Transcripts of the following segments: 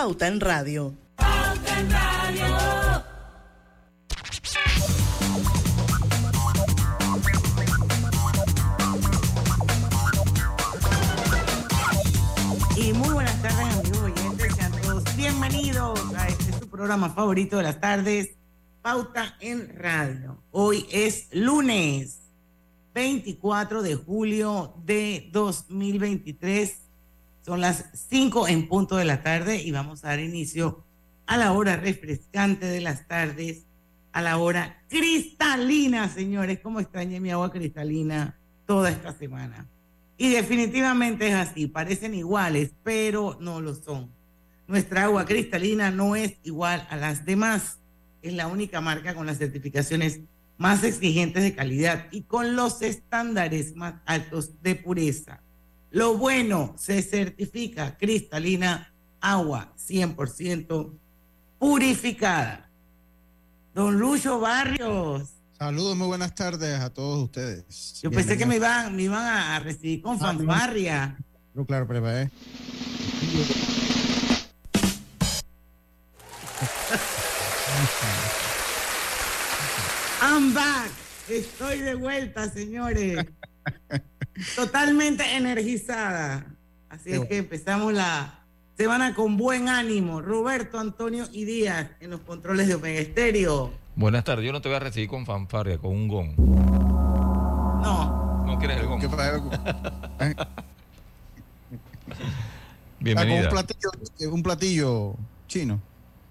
Pauta en Radio. Pauta en Radio. Y muy buenas tardes amigos oyentes, sean todos bienvenidos a este programa favorito de las tardes, Pauta en Radio. Hoy es lunes 24 de julio de 2023. Son las 5 en punto de la tarde y vamos a dar inicio a la hora refrescante de las tardes, a la hora cristalina, señores. ¿Cómo extrañé mi agua cristalina toda esta semana? Y definitivamente es así, parecen iguales, pero no lo son. Nuestra agua cristalina no es igual a las demás es la única marca con las certificaciones más exigentes de calidad y con los estándares más altos de pureza. Lo bueno, se certifica cristalina, agua 100% purificada. Don Lucho Barrios. Saludos, muy buenas tardes a todos ustedes. Yo pensé que me iban, me iban a recibir con ah, fanfarria. No, claro, pero eh. I'm back. Estoy de vuelta, señores. Totalmente energizada. Así es que empezamos la semana con buen ánimo. Roberto, Antonio y Díaz en los controles de Omega Estéreo. Buenas tardes. Yo no te voy a recibir con fanfarria, con un gong. No. ¿No quieres el gong? ¿Qué pasa? Bienvenida. Un platillo, un platillo chino.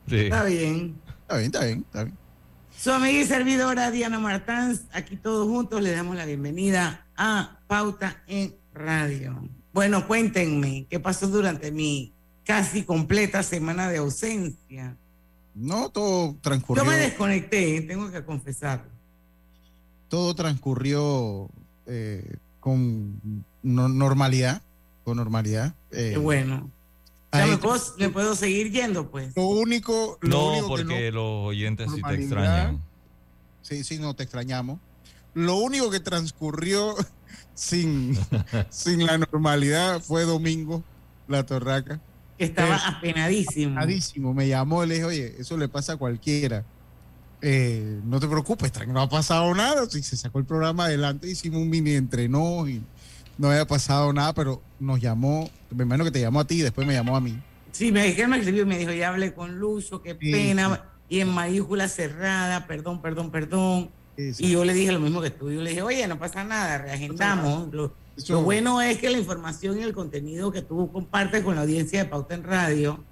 Sí. Está bien. Está bien, está bien, está bien. Su amiga y servidora Diana Martans, aquí todos juntos le damos la bienvenida a Pauta en Radio. Bueno, cuéntenme, ¿qué pasó durante mi casi completa semana de ausencia? No, todo transcurrió. Yo me desconecté, tengo que confesarlo. Todo transcurrió eh, con normalidad, con normalidad. Eh, Qué bueno. Ya me puedo, seguir yendo, pues. Lo único. no, porque los oyentes sí te extrañan. Sí, sí, no te extrañamos. Lo único que transcurrió sin, sin la normalidad fue domingo, la torraca. Estaba apenadísimo. Apenadísimo. Me llamó y le dije, oye, eso le pasa a cualquiera. Eh, no te preocupes, no ha pasado nada. Si se sacó el programa adelante, hicimos un mini entrenó y no había pasado nada, pero nos llamó, me imagino que te llamó a ti y después me llamó a mí. Sí, me dijeron, me escribió y me dijo, ya hablé con Lucho, qué pena, y en mayúscula cerrada, perdón, perdón, perdón. Y yo le dije lo mismo que tú, yo le dije, oye, no pasa nada, reagendamos. Lo, bueno es que la información y el contenido que tú compartes con la audiencia de Pauta en Radio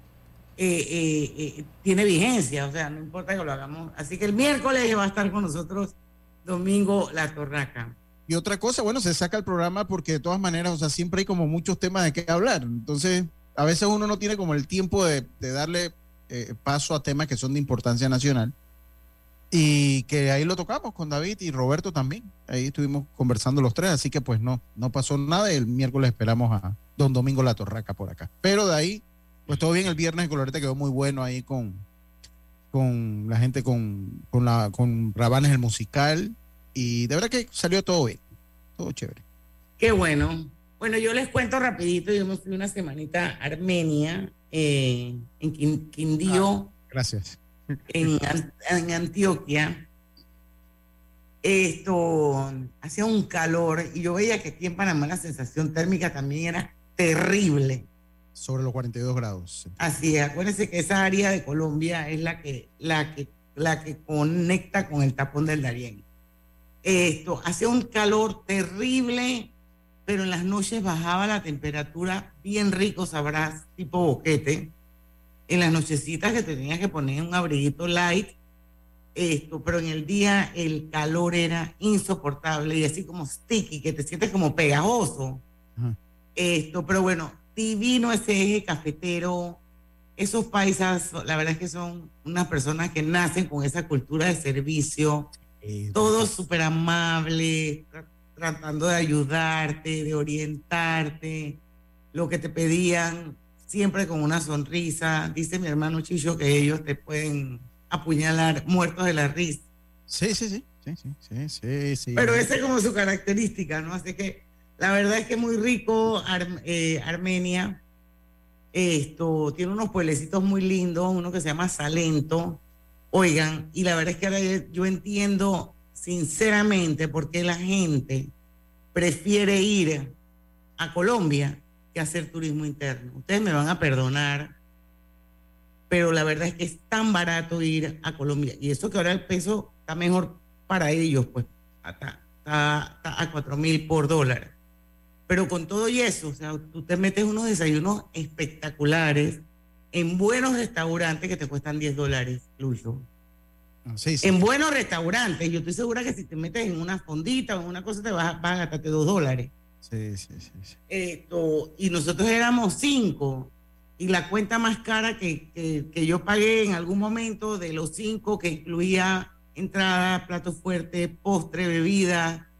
eh, eh, eh, tiene vigencia, o sea, no importa que lo hagamos. Así que el miércoles va a estar con nosotros Domingo La Torraca. Y otra cosa, bueno, se saca el programa porque de todas maneras, o sea, siempre hay como muchos temas de qué hablar. Entonces, a veces uno no tiene como el tiempo de, darle paso a temas que son de importancia nacional. Y que ahí lo tocamos con David y Roberto también. Ahí estuvimos conversando los tres, así que pues no, no pasó nada. El miércoles esperamos a Don Domingo La Torraca por acá. Pero de ahí, pues todo bien. El viernes el colorete quedó muy bueno ahí con, con la gente, con, con, la, con Rabanes el musical y de verdad que salió todo bien, todo chévere. Qué bueno. Bueno, yo les cuento rapidito, yo me fui una semanita a Armenia, eh, en Quindío. Ah, gracias. En, en, Antioquia. Esto hacía un calor y yo veía que aquí en Panamá la sensación térmica también era terrible. Sobre los 42 grados. Así es, acuérdense que esa área de Colombia es la que, la que, la que conecta con el tapón del Darién. Esto, hacía un calor terrible, pero en las noches bajaba la temperatura bien rico, sabrás, tipo boquete. En las nochecitas que tenías que poner un abriguito light, esto, pero en el día el calor era insoportable y así como sticky, que te sientes como pegajoso. Esto, pero bueno, divino ese eje cafetero, esos paisas, la verdad es que son unas personas que nacen con esa cultura de servicio, todos súper amables, tratando de ayudarte, de orientarte, lo que te pedían, siempre con una sonrisa. Dice mi hermano Chicho que ellos te pueden apuñalar muertos de la risa. Sí, sí, sí. Sí, sí, sí, sí, Pero esa es como su característica, ¿no? Así que la verdad es que muy rico eh, Armenia. Esto tiene unos pueblecitos muy lindos, uno que se llama Salento. Oigan, y la verdad es que ahora yo entiendo sinceramente por qué la gente prefiere ir a Colombia que hacer turismo interno. Ustedes me van a perdonar, pero la verdad es que es tan barato ir a Colombia. Y eso que ahora el peso está mejor para ellos, pues está, a 4 mil por dólar. Pero con todo y eso, o sea, tú te metes unos desayunos espectaculares en buenos restaurantes que te cuestan 10 dólares, Lucho. Ah, en buenos restaurantes, yo estoy segura que si te metes en una fondita o en una cosa te vas, a gastarte 2 dólares. Sí, sí, sí. Esto, y nosotros éramos cinco. Y la cuenta más cara que, que yo pagué en algún momento de los cinco, que incluía entrada, plato fuerte, postre, bebida,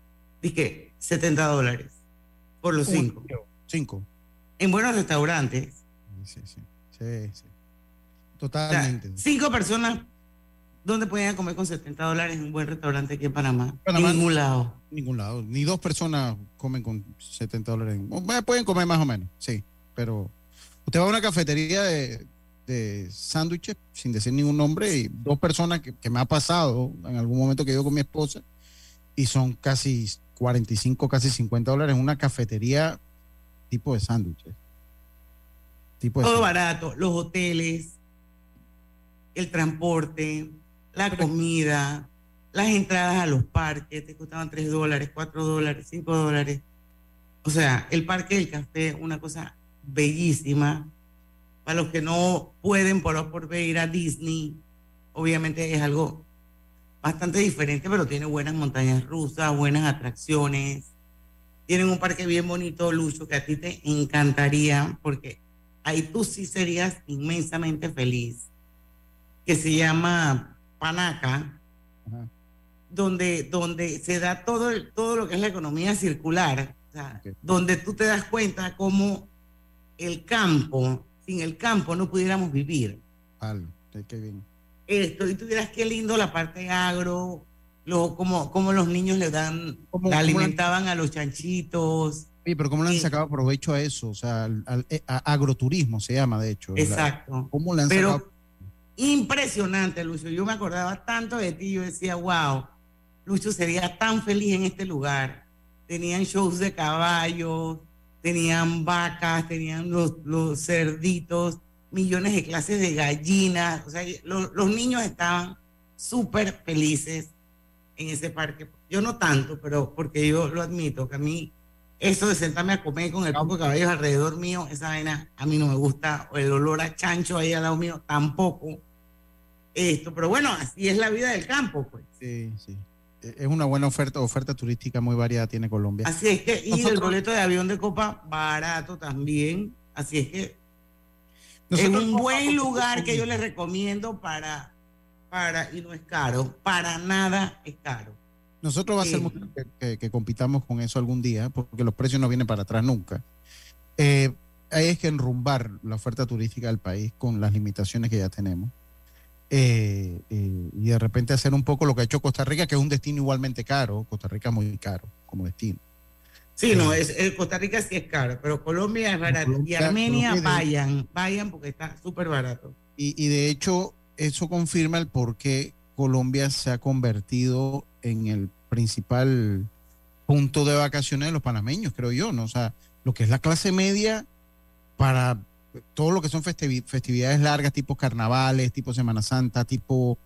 dije 70 dólares por los cinco. Cinco. En buenos restaurantes. Sí, sí, sí. sí, Totalmente. cinco personas, ¿dónde podían comer con 70 dólares en un buen restaurante aquí en Panamá? en ningún lado. Ningún lado. Ni dos personas comen con 70 dólares. Pueden comer más o menos, sí. Pero usted va a una cafetería de, de sándwiches, sin decir ningún nombre, y dos personas que, me ha pasado en algún momento que yo con mi esposa, y son casi 45, casi 50 dólares en una cafetería tipo de sándwiches. Tipo Todo barato, los hoteles, el transporte, la comida, las entradas a los parques, te costaban 3 dólares, 4 dólares, 5 dólares. O sea, el parque del café, una cosa bellísima para los que no pueden por por ir a Disney, obviamente es algo bastante diferente, pero tiene buenas montañas rusas, buenas atracciones. Tienen un parque bien bonito, Lucho, que a ti te encantaría, porque ahí tú sí serías inmensamente feliz, que se llama Panaca, donde, donde se da todo, todo lo que es la economía circular, donde tú te das cuenta cómo el campo sin el campo no pudiéramos vivir. Vale, qué bien. Esto, y tú dirás qué lindo la parte agro, lo, como, como los niños le dan, alimentaban a los chanchitos. Sí, pero ¿cómo le han sacado provecho a eso? O sea, al, eh, agroturismo se llama, de hecho. Exacto. ¿Cómo le han pero Impresionante, Lucio. Yo me acordaba tanto de ti, yo decía, wow, Lucio sería tan feliz en este lugar. Tenían shows de caballos, tenían vacas, tenían los, cerditos, millones de clases de gallinas, o sea, los niños estaban súper felices en ese parque. Yo no tanto, pero porque yo lo admito, que a mí eso de sentarme a comer con el campo de caballos alrededor mío, esa vaina a mí no me gusta, o el olor a chancho ahí al lado mío tampoco. Esto, pero bueno, así es la vida del campo, pues. Sí, sí es una buena oferta, oferta turística muy variada tiene Colombia. Así es que, y el boleto de avión de copa barato también. Así es que es un buen lugar que yo les recomiendo para, para, y no es caro, para nada es caro. Nosotros va a ser muy que, compitamos con eso algún día, porque los precios no vienen para atrás nunca. Eh, hay es que enrumbar la oferta turística del país con las limitaciones que ya tenemos. Eh, eh, y de repente hacer un poco lo que ha hecho Costa Rica, que es un destino igualmente caro. Costa Rica muy caro como destino. Sí, no, es, Costa Rica sí es caro, pero Colombia es barato. y Armenia, vayan, vayan porque está súper barato. Y, de hecho, eso confirma el por qué Colombia se ha convertido en el principal punto de vacaciones de los panameños, creo yo, ¿no? O sea, lo que es la clase media para todo lo que son festividades largas, tipo carnavales, tipo Semana Santa, tipo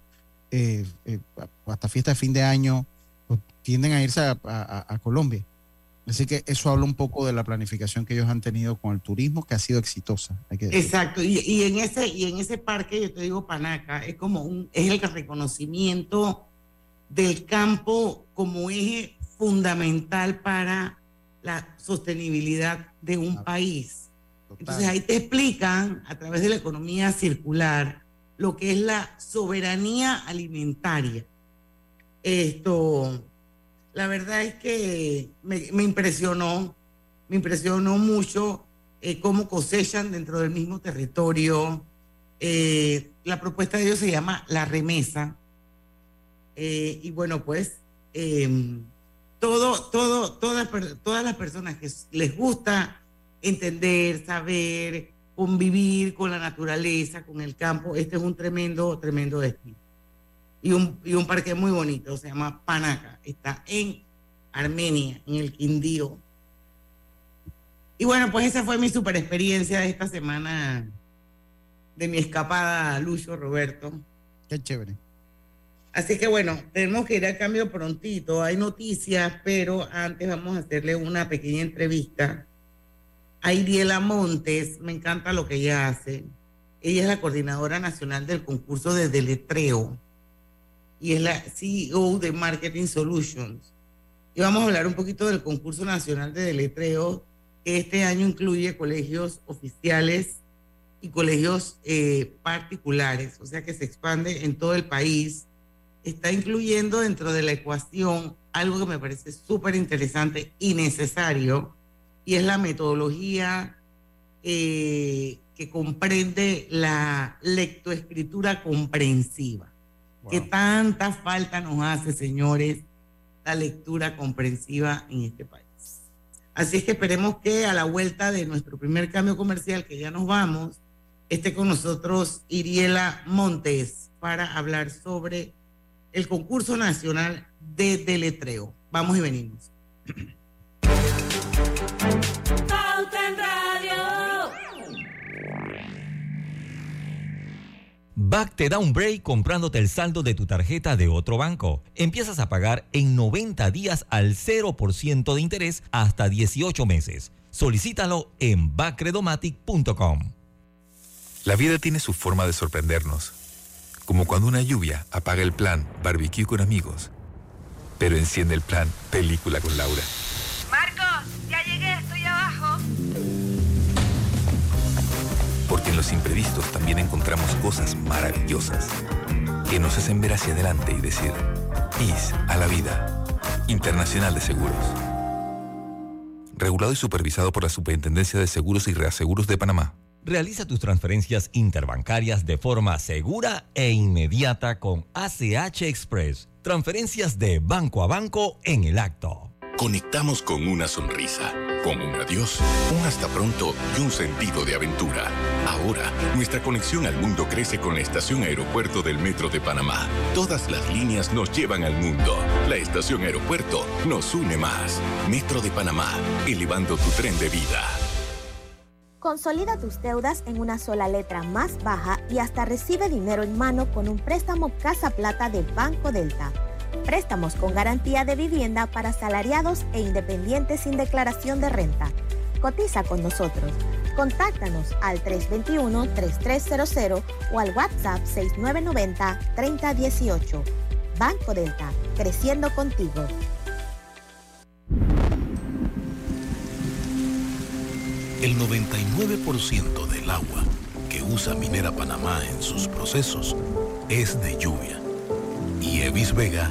eh, eh, hasta fiesta de fin de año, pues, tienden a irse a, Colombia. Así que eso habla un poco de la planificación que ellos han tenido con el turismo, que ha sido exitosa. Exacto, y, en ese, y en ese parque, yo te digo, Panaca, es como un, es el reconocimiento del campo como eje fundamental para la sostenibilidad de un país Entonces ahí te explican a través de la economía circular lo que es la soberanía alimentaria. Esto, la verdad es que me, impresionó, me impresionó mucho eh, cómo cosechan dentro del mismo territorio. Eh, la propuesta de ellos se llama la remesa. Eh, y bueno, pues em, todo, todo, todas, todas las personas que les gusta entender, saber, convivir con la naturaleza, con el campo, este es un tremendo, tremendo destino y un, y un parque muy bonito, se llama Panaca, está en Armenia, en el Quindío. Y bueno, pues esa fue mi super experiencia de esta semana de mi escapada a Lucho Roberto. Qué chévere. Así que bueno, tenemos que ir al cambio prontito. Hay noticias, pero antes vamos a hacerle una pequeña entrevista a Iriela Montes. Me encanta lo que ella hace. Ella es la coordinadora nacional del concurso de deletreo y es la CEO de Marketing Solutions. Y vamos a hablar un poquito del concurso nacional de deletreo, que este año incluye colegios oficiales y colegios eh, particulares, o sea que se expande en todo el país. Está incluyendo dentro de la ecuación algo que me parece súper interesante y necesario, y es la metodología eh, que comprende la lectoescritura comprensiva que tanta falta nos hace, señores, la lectura comprensiva en este país. Así es que esperemos que a la vuelta de nuestro primer cambio comercial, que ya nos vamos, esté con nosotros Iriela Montes para hablar sobre el concurso nacional de deletreo. Vamos y venimos. Back te da un break comprándote el saldo de tu tarjeta de otro banco. Empiezas a pagar en 90 días al 0% de interés hasta 18 meses. Solicítalo en backredomatic.com. La vida tiene su forma de sorprendernos. Como cuando una lluvia apaga el plan barbecue con amigos, pero enciende el plan película con Laura. Porque en los imprevistos también encontramos cosas maravillosas que nos hacen ver hacia adelante y decir, IS a la vida. Internacional de Seguros. Regulado y supervisado por la Superintendencia de Seguros y Reaseguros de Panamá. Realiza tus transferencias interbancarias de forma segura e inmediata con ACH Express. Transferencias de banco a banco en el acto. Conectamos con una sonrisa con un adiós, un hasta pronto y un sentido de aventura. Ahora, nuestra conexión al mundo crece con la estación aeropuerto del Metro de Panamá. Todas las líneas nos llevan al mundo. La estación aeropuerto nos une más. Metro de Panamá, elevando tu tren de vida. Consolida tus deudas en una sola letra más baja y hasta recibe dinero en mano con un préstamo Casa Plata de Banco Delta. Préstamos con garantía de vivienda para salariados e independientes sin declaración de renta. Cotiza con nosotros. Contáctanos al 321-3300 o al WhatsApp 6990-3018. Banco Delta, creciendo contigo. El 99% del agua que usa Minera Panamá en sus procesos es de lluvia. Y Evis Vega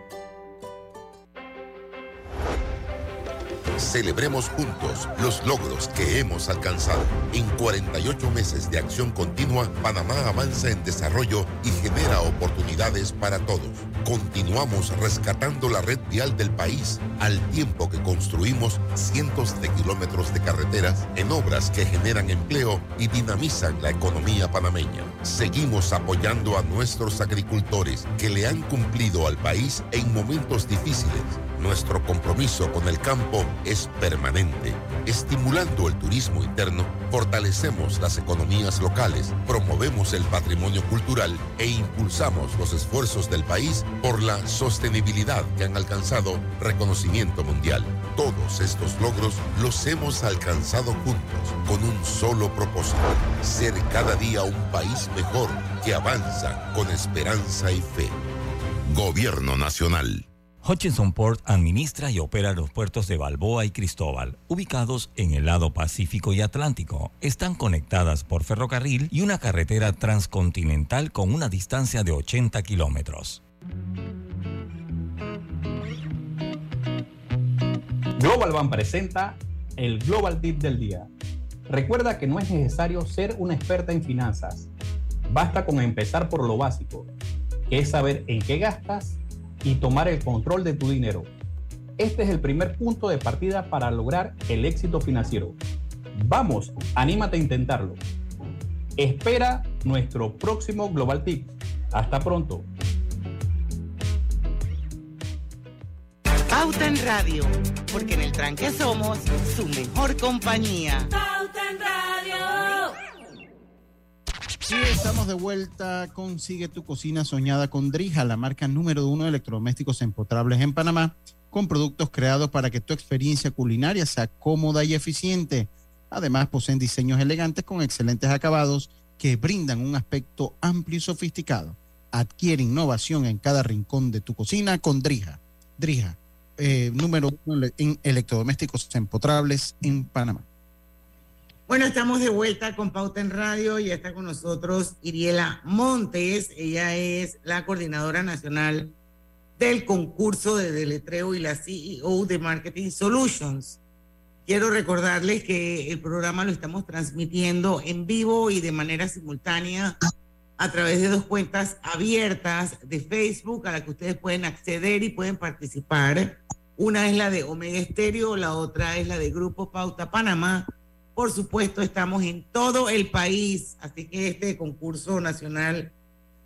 Celebremos juntos los logros que hemos alcanzado. En 48 meses de acción continua, Panamá avanza en desarrollo y genera oportunidades para todos. Continuamos rescatando la red vial del país al tiempo que construimos cientos de kilómetros de carreteras en obras que generan empleo y dinamizan la economía panameña. Seguimos apoyando a nuestros agricultores que le han cumplido al país en momentos difíciles nuestro compromiso con el campo es permanente. Estimulando el turismo interno, fortalecemos las economías locales, promovemos el patrimonio cultural e impulsamos los esfuerzos del país por la sostenibilidad que han alcanzado reconocimiento mundial. Todos estos logros los hemos alcanzado juntos con un solo propósito, ser cada día un país mejor que avanza con esperanza y fe. Gobierno Nacional. Hutchinson Port administra y opera los puertos de Balboa y Cristóbal, ubicados en el lado Pacífico y Atlántico. Están conectadas por ferrocarril y una carretera transcontinental con una distancia de 80 kilómetros. Global Bank presenta el Global Tip del día. Recuerda que no es necesario ser una experta en finanzas. Basta con empezar por lo básico, que es saber en qué gastas y tomar el control de tu dinero. Este es el primer punto de partida para lograr el éxito financiero. Vamos, anímate a intentarlo. Espera nuestro próximo Global Tip. Hasta pronto. Pauta en Radio, porque en el tranque somos su mejor compañía. Pauta en Radio. Sí, estamos de vuelta. Consigue tu cocina soñada con Drija, la marca número uno de electrodomésticos empotrables en Panamá, con productos creados para que tu experiencia culinaria sea cómoda y eficiente. Además, poseen diseños elegantes con excelentes acabados que brindan un aspecto amplio y sofisticado. Adquiere innovación en cada rincón de tu cocina con Drija. Drija, eh, número uno en electrodomésticos empotrables en Panamá. Bueno, estamos de vuelta con Pauta en Radio y está con nosotros Iriela Montes. Ella es la coordinadora nacional del concurso de deletreo y la CEO de Marketing Solutions. Quiero recordarles que el programa lo estamos transmitiendo en vivo y de manera simultánea a través de dos cuentas abiertas de Facebook a las que ustedes pueden acceder y pueden participar. Una es la de Omega Estéreo, la otra es la de Grupo Pauta Panamá por supuesto, estamos en todo el país, así que este concurso nacional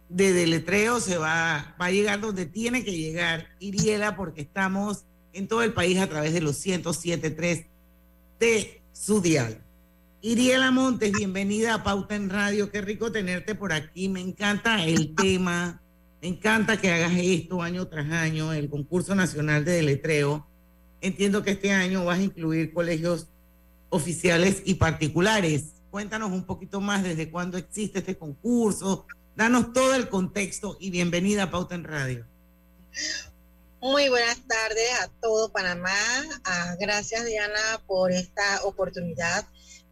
de deletreo se va, va a llegar donde tiene que llegar, Iriela, porque estamos en todo el país a través de los 107.3 de su dial. Iriela Montes, bienvenida a Pauta en Radio, qué rico tenerte por aquí, me encanta el tema, me encanta que hagas esto año tras año, el concurso nacional de deletreo. Entiendo que este año vas a incluir colegios oficiales y particulares. Cuéntanos un poquito más desde cuándo existe este concurso. Danos todo el contexto y bienvenida a Pauta en Radio. Muy buenas tardes a todo Panamá. Ah, gracias Diana por esta oportunidad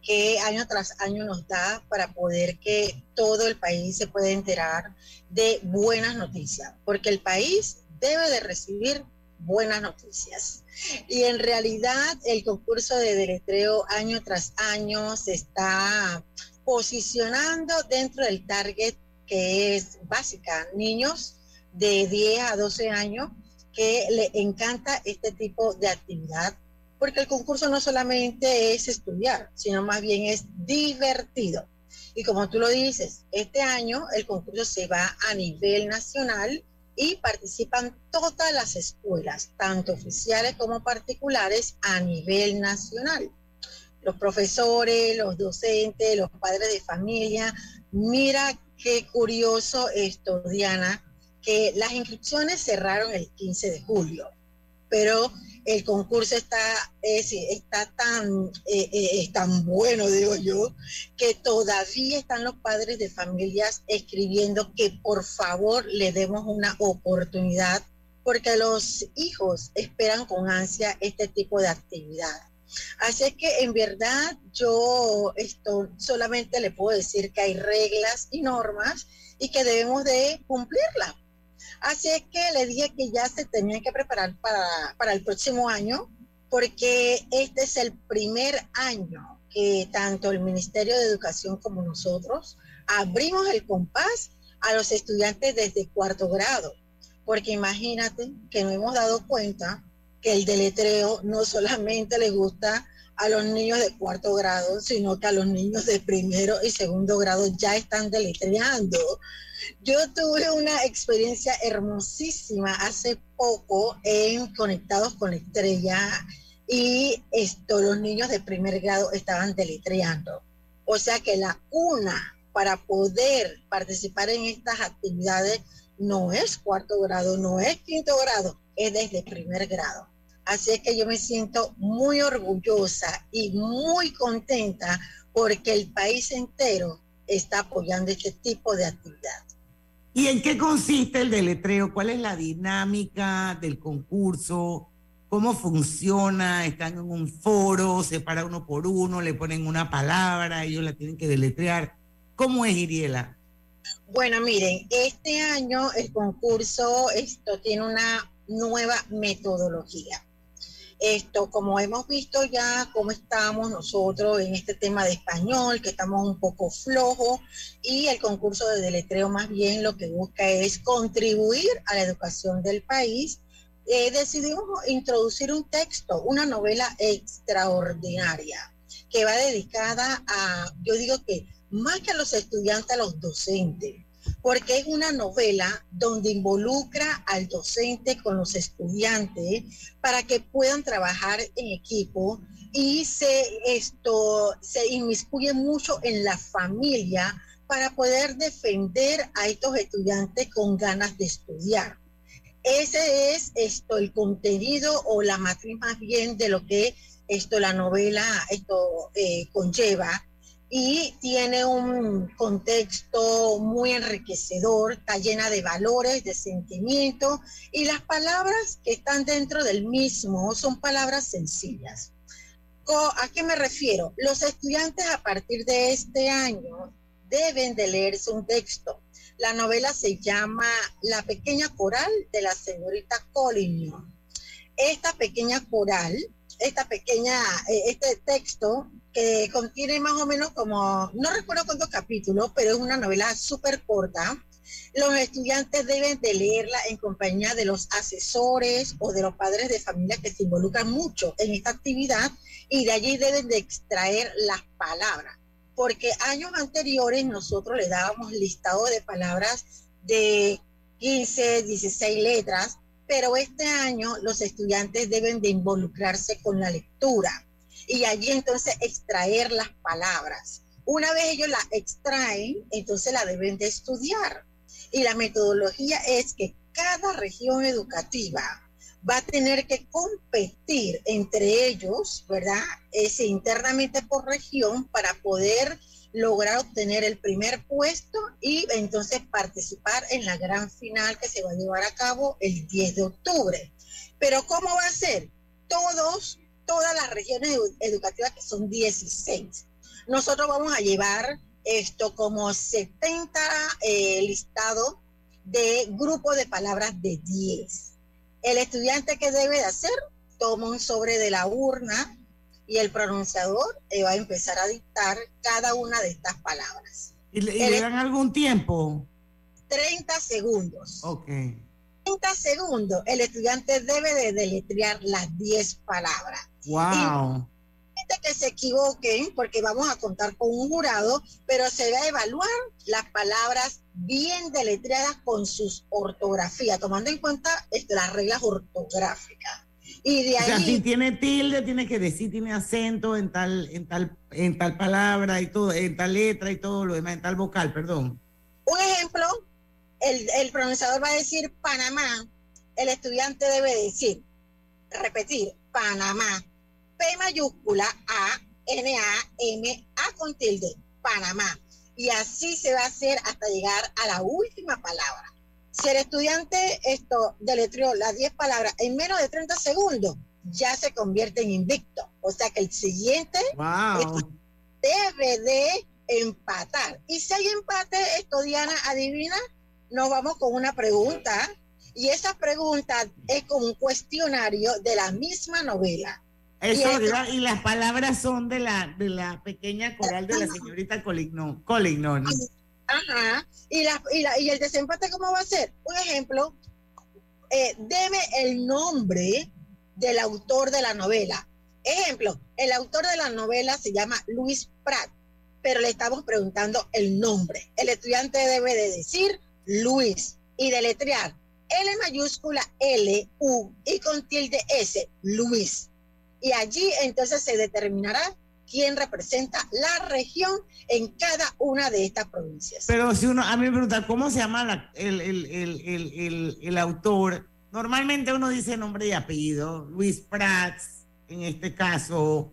que año tras año nos da para poder que todo el país se pueda enterar de buenas noticias, porque el país debe de recibir buenas noticias. Y en realidad el concurso de deletreo año tras año se está posicionando dentro del target que es básica, niños de 10 a 12 años que le encanta este tipo de actividad, porque el concurso no solamente es estudiar, sino más bien es divertido. Y como tú lo dices, este año el concurso se va a nivel nacional y participan todas las escuelas, tanto oficiales como particulares, a nivel nacional. Los profesores, los docentes, los padres de familia. Mira qué curioso esto, Diana, que las inscripciones cerraron el 15 de julio, pero el concurso está, está tan, eh, eh, es tan bueno, digo yo, que todavía están los padres de familias escribiendo que por favor le demos una oportunidad porque los hijos esperan con ansia este tipo de actividad. Así es que en verdad yo esto solamente le puedo decir que hay reglas y normas y que debemos de cumplirlas. Así es que le dije que ya se tenían que preparar para, para el próximo año, porque este es el primer año que tanto el Ministerio de Educación como nosotros abrimos el compás a los estudiantes desde cuarto grado, porque imagínate que nos hemos dado cuenta que el deletreo no solamente le gusta a los niños de cuarto grado, sino que a los niños de primero y segundo grado ya están deletreando. Yo tuve una experiencia hermosísima hace poco en Conectados con la Estrella y esto, los niños de primer grado estaban deletreando. O sea que la una para poder participar en estas actividades no es cuarto grado, no es quinto grado, es desde primer grado. Así es que yo me siento muy orgullosa y muy contenta porque el país entero está apoyando este tipo de actividad. ¿Y en qué consiste el deletreo? ¿Cuál es la dinámica del concurso? ¿Cómo funciona? ¿Están en un foro? ¿Se para uno por uno? ¿Le ponen una palabra? ¿Ellos la tienen que deletrear? ¿Cómo es, Iriela? Bueno, miren, este año el concurso esto tiene una nueva metodología. Esto, como hemos visto ya cómo estamos nosotros en este tema de español, que estamos un poco flojos, y el concurso de deletreo más bien lo que busca es contribuir a la educación del país. Eh, decidimos introducir un texto, una novela extraordinaria, que va dedicada a, yo digo que más que a los estudiantes, a los docentes porque es una novela donde involucra al docente con los estudiantes para que puedan trabajar en equipo y se, esto, se inmiscuye mucho en la familia para poder defender a estos estudiantes con ganas de estudiar. Ese es esto, el contenido o la matriz más bien de lo que esto, la novela esto, eh, conlleva y tiene un contexto muy enriquecedor, está llena de valores, de sentimientos y las palabras que están dentro del mismo son palabras sencillas. ¿A qué me refiero? Los estudiantes a partir de este año deben de leerse un texto. La novela se llama La pequeña coral de la señorita Collignon. Esta pequeña coral, esta pequeña, eh, este texto que contiene más o menos como, no recuerdo cuántos capítulos, pero es una novela súper corta. Los estudiantes deben de leerla en compañía de los asesores o de los padres de familia que se involucran mucho en esta actividad y de allí deben de extraer las palabras. Porque años anteriores nosotros le dábamos listado de palabras de 15, 16 letras, pero este año los estudiantes deben de involucrarse con la lectura y allí entonces extraer las palabras. Una vez ellos la extraen, entonces la deben de estudiar. Y la metodología es que cada región educativa va a tener que competir entre ellos, ¿verdad? Es internamente por región para poder lograr obtener el primer puesto y entonces participar en la gran final que se va a llevar a cabo el 10 de octubre. Pero ¿cómo va a ser? Todos todas las regiones educativas, que son 16. Nosotros vamos a llevar esto como 70 eh, listados de grupos de palabras de 10. El estudiante que debe de hacer, toma un sobre de la urna y el pronunciador eh, va a empezar a dictar cada una de estas palabras. ¿Y le, dan algún tiempo? 30 segundos. Ok. 30 segundos, el estudiante debe de deletrear las 10 palabras. Wow. que se equivoquen, porque vamos a contar con un jurado, pero se va a evaluar las palabras bien deletreadas con sus ortografías, tomando en cuenta este, las reglas ortográficas. Y de ahí, o sea, si tiene tilde, tiene que decir, tiene acento en tal, en tal, en tal palabra y todo, en tal letra y todo lo demás, en tal vocal, perdón. Un ejemplo, el, el pronunciador va a decir Panamá, el estudiante debe decir, repetir, Panamá. P mayúscula A, N, A, M, A con tilde, Panamá. Y así se va a hacer hasta llegar a la última palabra. Si el estudiante esto deletreó las 10 palabras en menos de 30 segundos, ya se convierte en invicto. O sea que el siguiente debe de empatar. Y si hay empate, esto Diana, adivina, nos vamos con una pregunta. Y esa pregunta es como un cuestionario de la misma novela. Eso, y, las palabras son de la, de la pequeña coral de la señorita Colignon. Ajá. Y, la, y, el desempate, ¿cómo va a ser? Un ejemplo, eh, deme el nombre del autor de la novela. Ejemplo, el autor de la novela se llama Luis Prat, pero le estamos preguntando el nombre. El estudiante debe de decir Luis y deletrear L mayúscula L U y con tilde S, Luis. Y allí entonces se determinará quién representa la región en cada una de estas provincias. Pero si uno, a mí me pregunta, ¿cómo se llama el, el, autor? Normalmente uno dice nombre y apellido, Luis Prats, en este caso,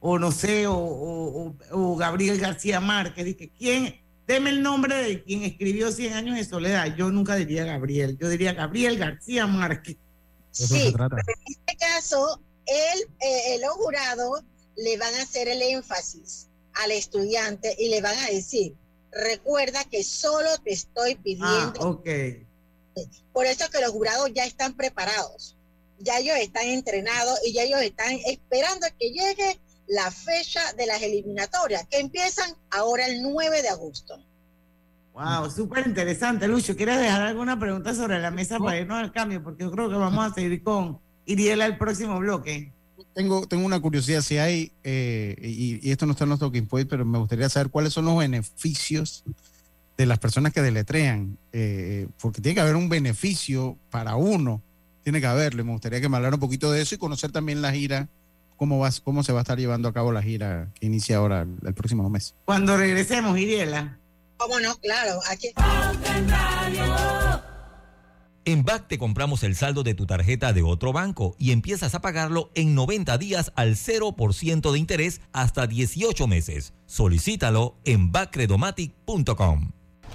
o no sé, o, Gabriel García Márquez. Dice, ¿quién? Deme el nombre de quien escribió Cien años de soledad. Yo nunca diría Gabriel, yo diría Gabriel García Márquez. Sí, en este caso, el, eh, el jurado le van a hacer el énfasis al estudiante y le van a decir, recuerda que solo te estoy pidiendo. Ah, ok. Por eso que los jurados ya están preparados, ya ellos están entrenados y ya ellos están esperando a que llegue la fecha de las eliminatorias, que empiezan ahora el 9 de agosto. Wow, súper interesante, Lucho. ¿Quieres dejar alguna pregunta sobre la mesa para irnos al cambio? Porque yo creo que vamos a seguir con Iriela el próximo bloque tengo, tengo una curiosidad, si hay, eh, y, esto no está en nuestro Talking Point, pero me gustaría saber cuáles son los beneficios de las personas que deletrean, eh, porque tiene que haber un beneficio para uno, tiene que haberlo. Me gustaría que me hablara un poquito de eso y conocer también la gira, cómo, va, cómo se va a estar llevando a cabo la gira que inicia ahora el, próximo mes. Cuando regresemos, Iriela. ¿Cómo no? Claro, aquí. En BAC te compramos el saldo de tu tarjeta de otro banco y empiezas a pagarlo en 90 días al 0% de interés hasta 18 meses. Solicítalo en bacredomatic.com.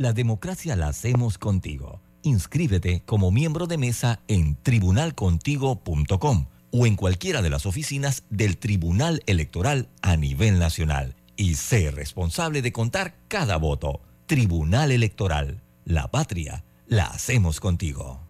La democracia la hacemos contigo. Inscríbete como miembro de mesa en tribunalcontigo.com o en cualquiera de las oficinas del Tribunal Electoral a nivel nacional y sé responsable de contar cada voto. Tribunal Electoral. La patria la hacemos contigo.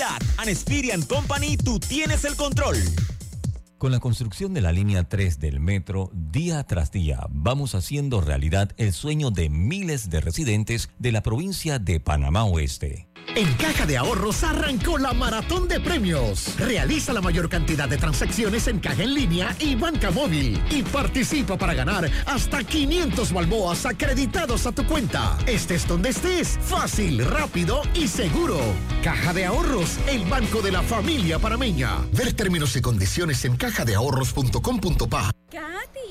and Experian Company, tú tienes el control. Con la construcción de la línea 3 del metro, día tras día vamos haciendo realidad el sueño de miles de residentes de la provincia de Panamá Oeste. En Caja de Ahorros arrancó la maratón de premios. Realiza la mayor cantidad de transacciones en caja en línea y banca móvil y participa para ganar hasta 500 balboas acreditados a tu cuenta. Estés donde estés, fácil, rápido y seguro. Caja de Ahorros, el banco de la familia parameña. Ver términos y condiciones en cajadeahorros.com.pa. Katy.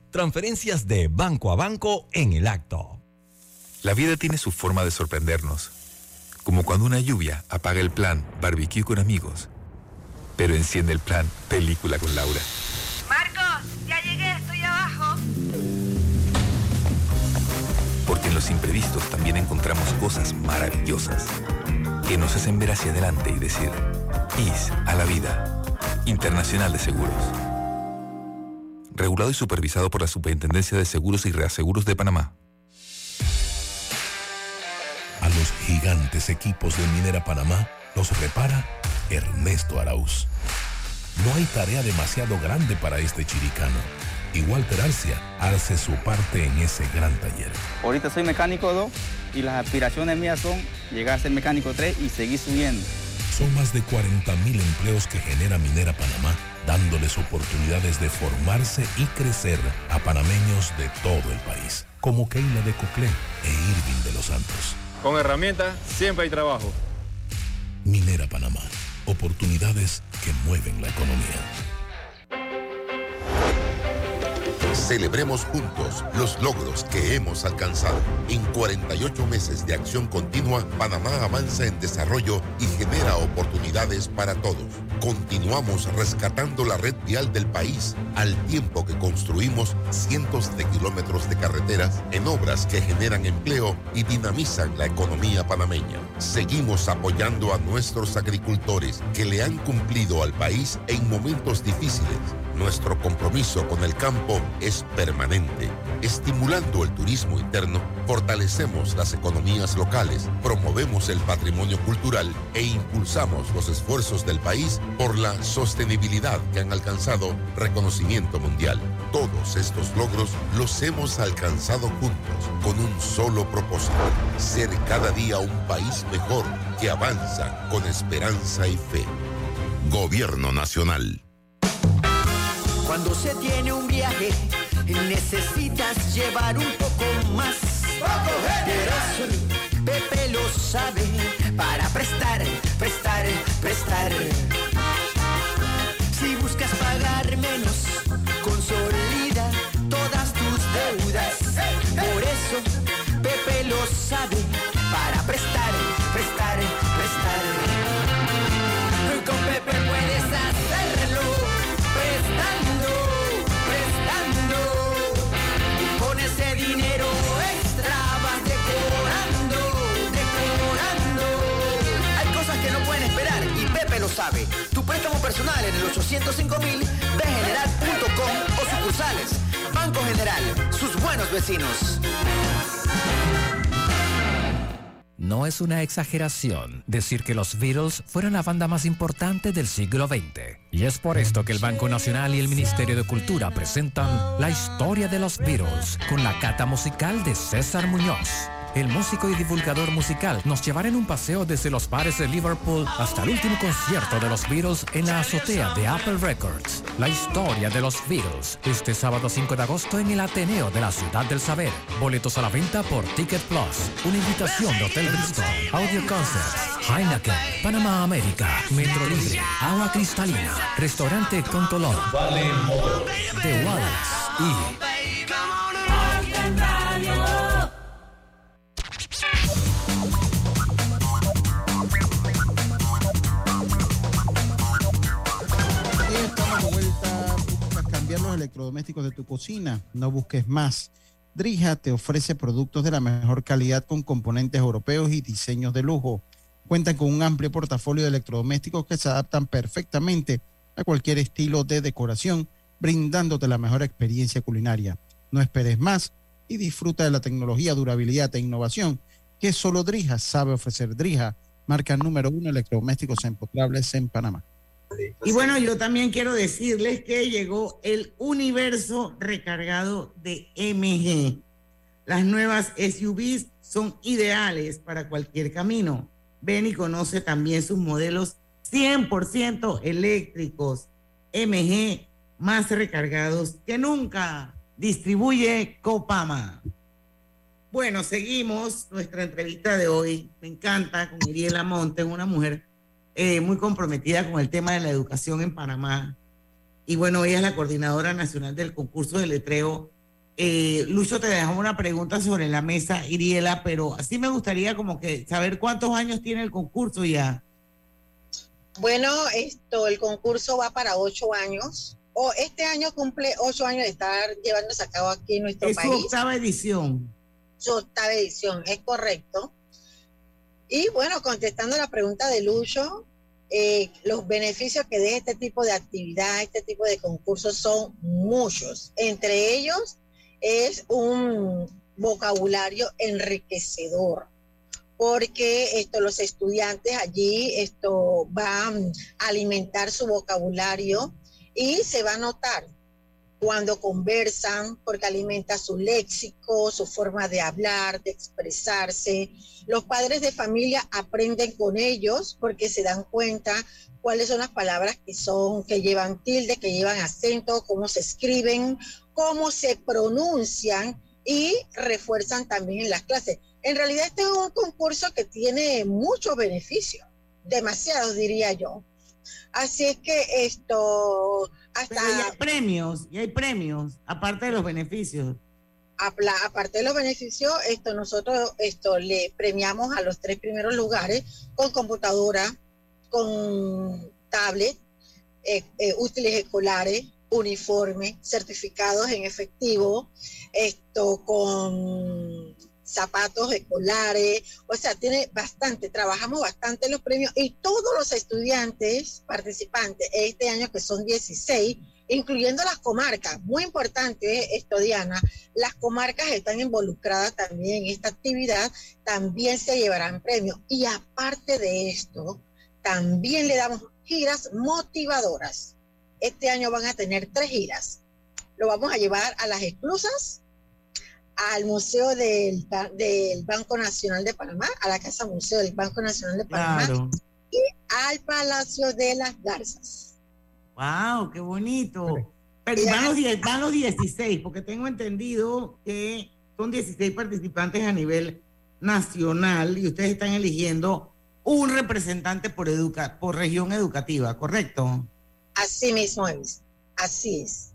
Transferencias de banco a banco en el acto. La vida tiene su forma de sorprendernos. Como cuando una lluvia apaga el plan barbecue con amigos, pero enciende el plan película con Laura. Marcos, ya llegué, estoy abajo. Porque en los imprevistos también encontramos cosas maravillosas que nos hacen ver hacia adelante y decir, IS a la vida. Internacional de Seguros. Regulado y supervisado por la Superintendencia de Seguros y Reaseguros de Panamá. A los gigantes equipos de Minera Panamá los repara Ernesto Arauz. No hay tarea demasiado grande para este chiricano. Y Walter Arcia hace su parte en ese gran taller. Ahorita soy mecánico 2 y las aspiraciones mías son llegar a ser mecánico 3 y seguir subiendo. Son más de 40.000 empleos que genera Minera Panamá, dándoles oportunidades de formarse y crecer a panameños de todo el país, como Keila de Coclé e Irving de los Santos. Con herramientas siempre hay trabajo. Minera Panamá, oportunidades que mueven la economía. Celebremos juntos los logros que hemos alcanzado. En 48 meses de acción continua, Panamá avanza en desarrollo y genera oportunidades para todos. Continuamos rescatando la red vial del país al tiempo que construimos cientos de kilómetros de carreteras en obras que generan empleo y dinamizan la economía panameña. Seguimos apoyando a nuestros agricultores que le han cumplido al país en momentos difíciles. Nuestro compromiso con el campo es permanente. Estimulando el turismo interno, fortalecemos las economías locales, promovemos el patrimonio cultural e impulsamos los esfuerzos del país por la sostenibilidad que han alcanzado reconocimiento mundial. Todos estos logros los hemos alcanzado juntos con un solo propósito, ser cada día un país mejor que avanza con esperanza y fe. Gobierno Nacional. Cuando se tiene un viaje, necesitas llevar un poco más. Eso Pepe lo sabe para prestar, prestar, prestar. Si buscas pagar menos, consolida todas tus deudas. Por eso Pepe lo sabe Tu préstamo personal en el 805 mil de general.com o sucursales. Banco General, sus buenos vecinos. No es una exageración decir que los Beatles fueron la banda más importante del siglo XX. Y es por esto que el Banco Nacional y el Ministerio de Cultura presentan La historia de los Beatles con la cata musical de César Muñoz. El músico y divulgador musical nos llevará en un paseo desde los bares de Liverpool hasta el último concierto de los Beatles en la azotea de Apple Records. La historia de los Beatles, este sábado 5 de agosto en el Ateneo de la Ciudad del Saber. Boletos a la venta por Ticket Plus. Una invitación de Hotel Bristol, Audio Concerts, Heineken, Panamá América, Metro Libre, Agua Cristalina, Restaurante Contolón, The Wallace y... electrodomésticos de tu cocina. No busques más. Drija te ofrece productos de la mejor calidad con componentes europeos y diseños de lujo. Cuentan con un amplio portafolio de electrodomésticos que se adaptan perfectamente a cualquier estilo de decoración, brindándote la mejor experiencia culinaria. No esperes más y disfruta de la tecnología, durabilidad e innovación que solo Drija sabe ofrecer. Drija, marca número uno electrodomésticos empotrables en Panamá. Y bueno, yo también quiero decirles que llegó el universo recargado de MG. Las nuevas SUVs son ideales para cualquier camino. Ven y conoce también sus modelos 100% eléctricos. MG más recargados que nunca. Distribuye Copama. Bueno, seguimos nuestra entrevista de hoy. Me encanta con Iriela Monte, una mujer eh, muy comprometida con el tema de la educación en Panamá. Y bueno, ella es la coordinadora nacional del concurso de letreo. Eh, Lucho, te dejamos una pregunta sobre la mesa, Iriela, pero así me gustaría como que saber cuántos años tiene el concurso ya. Bueno, esto, el concurso va para ocho años. O este año cumple ocho años de estar llevándose a cabo aquí en nuestro es país. su octava edición su octava edición, es correcto. Y bueno, contestando la pregunta de Lucho, eh, los beneficios que deja este tipo de actividad, este tipo de concursos son muchos. Entre ellos es un vocabulario enriquecedor, porque esto, los estudiantes allí esto, van a alimentar su vocabulario y se va a notar cuando conversan, porque alimenta su léxico, su forma de hablar, de expresarse. Los padres de familia aprenden con ellos porque se dan cuenta cuáles son las palabras que son, que llevan tilde, que llevan acento, cómo se escriben, cómo se pronuncian y refuerzan también en las clases. En realidad este es un concurso que tiene muchos beneficios, demasiados diría yo. Así es que esto hasta Pero y hay premios, y hay premios, aparte de los beneficios. aparte de los beneficios, esto nosotros esto le premiamos a los tres primeros lugares con computadora, con tablet, eh, eh, útiles escolares, uniforme, certificados en efectivo, esto con zapatos escolares, o sea, tiene bastante, trabajamos bastante los premios y todos los estudiantes participantes este año, que son 16, incluyendo las comarcas, muy importante esto, Diana, las comarcas están involucradas también en esta actividad, también se llevarán premios. Y aparte de esto, también le damos giras motivadoras. Este año van a tener tres giras. Lo vamos a llevar a las exclusas, al Museo del, del, Banco Nacional de Panamá, a la Casa Museo del Banco Nacional de Panamá y al Palacio de las Garzas. ¡Wow! ¡Qué bonito! Pero van los, 10, van los 16, porque tengo entendido que son 16 participantes a nivel nacional y ustedes están eligiendo un representante por, educa por región educativa, ¿correcto? Así mismo es, así es.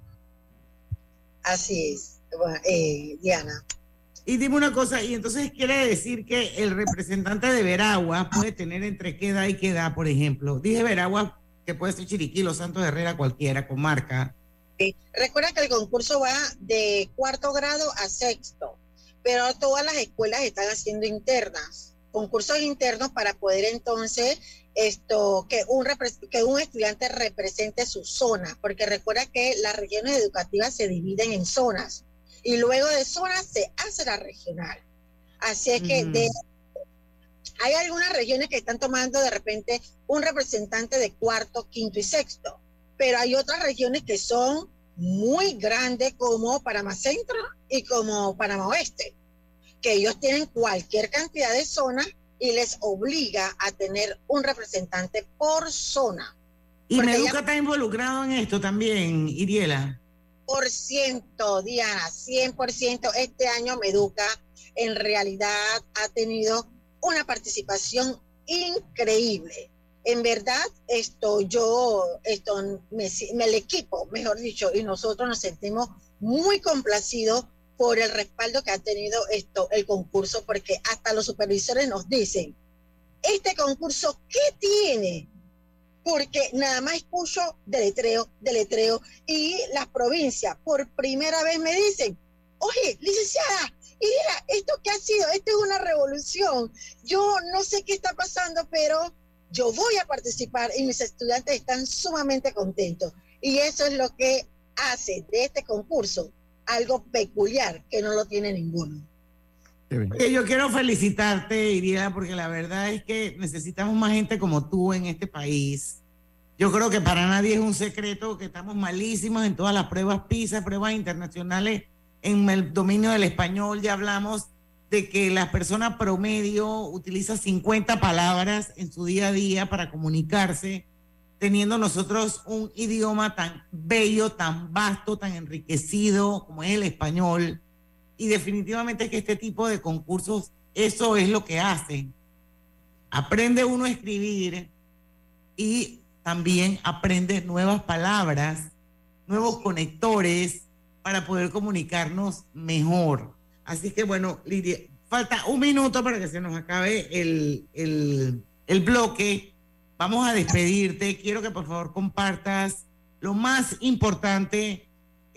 Así es eh, Diana. Y dime una cosa, y entonces quiere decir que el representante de Veragua puede tener entre qué edad y qué edad, por ejemplo. Dije Veragua, que puede ser Chiriquí, Los Santos Herrera, cualquiera, comarca. Sí. Recuerda que el concurso va de cuarto grado a sexto, pero todas las escuelas están haciendo internas, concursos internos para poder entonces esto que un que un estudiante represente su zona, porque recuerda que las regiones educativas se dividen en zonas y luego de zona se hace la regional. Así es que de, hay algunas regiones que están tomando de repente un representante de cuarto, quinto y sexto, pero hay otras regiones que son muy grandes como Panamá Centro y como Panamá Oeste, que ellos tienen cualquier cantidad de zonas y les obliga a tener un representante por zona. ¿Y Meduca está involucrado en esto también, Iriela? Por ciento, Diana, 100%. Este año Meduca en realidad ha tenido una participación increíble. En verdad, esto yo, esto me, el equipo, mejor dicho, y nosotros nos sentimos muy complacidos por el respaldo que ha tenido esto, el concurso, porque hasta los supervisores nos dicen, este concurso, ¿qué tiene? Porque nada más escucho deletreo, deletreo, y las provincias por primera vez me dicen, oye, licenciada, mira, esto que ha sido, esto es una revolución, yo no sé qué está pasando, pero yo voy a participar y mis estudiantes están sumamente contentos. Y eso es lo que hace de este concurso algo peculiar que no lo tiene ninguno. Yo quiero felicitarte, Iria, porque la verdad es que necesitamos más gente como tú en este país. Yo creo que para nadie es un secreto que estamos malísimos en todas las pruebas PISA, pruebas internacionales en el dominio del español. Ya hablamos de que la persona promedio utiliza 50 palabras en su día a día para comunicarse, teniendo nosotros un idioma tan bello, tan vasto, tan enriquecido como es el español. Y definitivamente que este tipo de concursos, eso es lo que hacen. Aprende uno a escribir y también aprende nuevas palabras, nuevos conectores para poder comunicarnos mejor. Así que bueno, Lidia, falta un minuto para que se nos acabe el, el, bloque. Vamos a despedirte. Quiero que por favor compartas lo más importante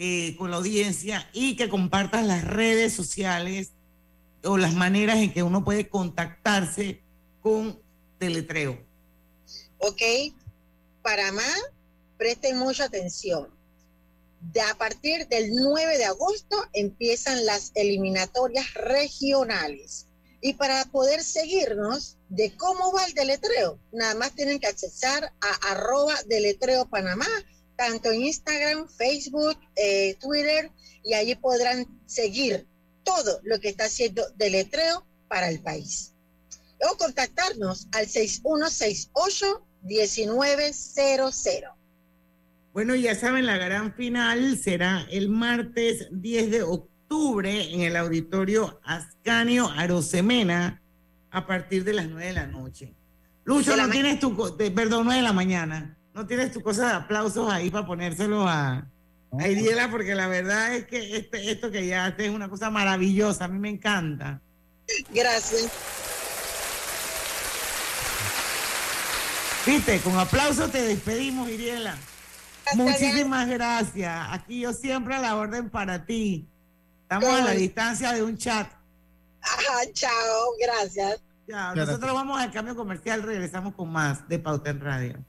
eh, con la audiencia y que compartas las redes sociales o las maneras en que uno puede contactarse con Teletreo. Ok, para más, presten mucha atención. De a partir del 9 de agosto empiezan las eliminatorias regionales. Y para poder seguirnos de cómo va el deletreo, nada más tienen que accesar a arroba Panamá, tanto en Instagram, Facebook, eh, Twitter, y allí podrán seguir todo lo que está haciendo deletreo para el país. O contactarnos al 6168 1900. Bueno, ya saben, la gran final será el martes 10 de octubre en el auditorio Ascanio Arosemena a partir de las 9 de la noche. Lucho, no tienes tu, perdón, 9 de la mañana, no tienes tu cosa de aplausos ahí para ponérselo a, a Iriela, porque la verdad es que este, esto que ya hace es una cosa maravillosa, a mí me encanta. Gracias. Viste, con aplauso te despedimos, Iriela. Muchísimas gracias. Aquí yo siempre a la orden para ti. Estamos a la distancia de un chat. Ajá, chao, gracias. Chao. Nosotros vamos al cambio comercial, regresamos con más de Pauta en Radio.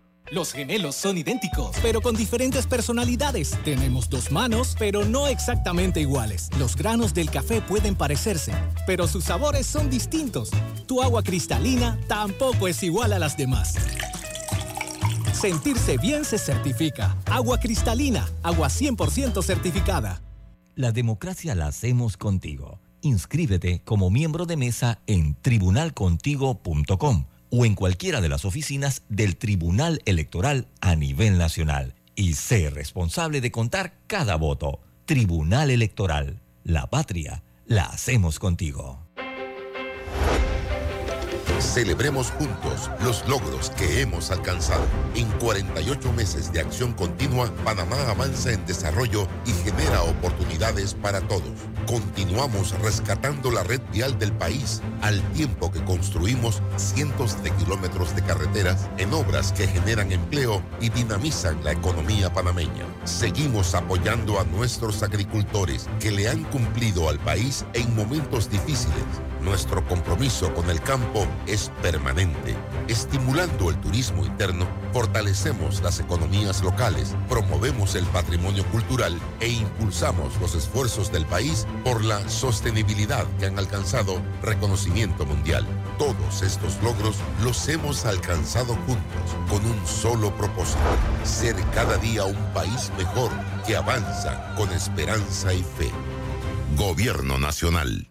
Los gemelos son idénticos, pero con diferentes personalidades. Tenemos dos manos, pero no exactamente iguales. Los granos del café pueden parecerse, pero sus sabores son distintos. Tu agua cristalina tampoco es igual a las demás. Sentirse bien se certifica. Agua cristalina, agua 100% certificada. La democracia la hacemos contigo. Inscríbete como miembro de mesa en tribunalcontigo.com o en cualquiera de las oficinas del Tribunal Electoral a nivel nacional y sé responsable de contar cada voto. Tribunal Electoral. La patria la hacemos contigo. Celebremos juntos los logros que hemos alcanzado. En 48 meses de acción continua, Panamá avanza en desarrollo y genera oportunidades para todos. Continuamos rescatando la red vial del país al tiempo que construimos cientos de kilómetros de carreteras en obras que generan empleo y dinamizan la economía panameña. Seguimos apoyando a nuestros agricultores que le han cumplido al país en momentos difíciles nuestro compromiso con el campo es permanente. Estimulando el turismo interno, fortalecemos las economías locales, promovemos el patrimonio cultural e impulsamos los esfuerzos del país por la sostenibilidad que han alcanzado reconocimiento mundial. Todos estos logros los hemos alcanzado juntos con un solo propósito, ser cada día un país mejor que avanza con esperanza y fe. Gobierno Nacional.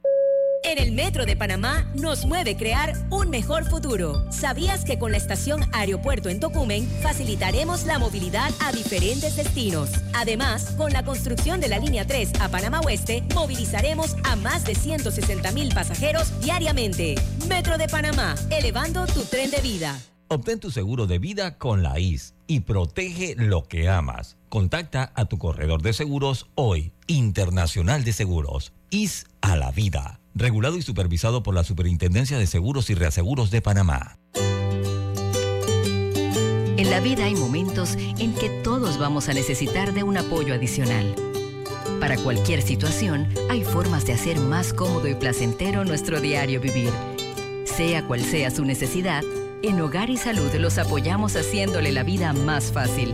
En el Metro de Panamá nos mueve crear un mejor futuro. ¿Sabías que con la estación Aeropuerto en Tocumen facilitaremos la movilidad a diferentes destinos? Además, con la construcción de la línea 3 a Panamá Oeste, movilizaremos a más de 160 mil pasajeros diariamente. Metro de Panamá, elevando tu tren de vida. Obtén tu seguro de vida con la IS y protege lo que amas. Contacta a tu corredor de seguros hoy, Internacional de Seguros, IS a la vida, regulado y supervisado por la Superintendencia de Seguros y Reaseguros de Panamá. En la vida hay momentos en que todos vamos a necesitar de un apoyo adicional. Para cualquier situación, hay formas de hacer más cómodo y placentero nuestro diario vivir. Sea cual sea su necesidad, en Hogar y Salud los apoyamos haciéndole la vida más fácil,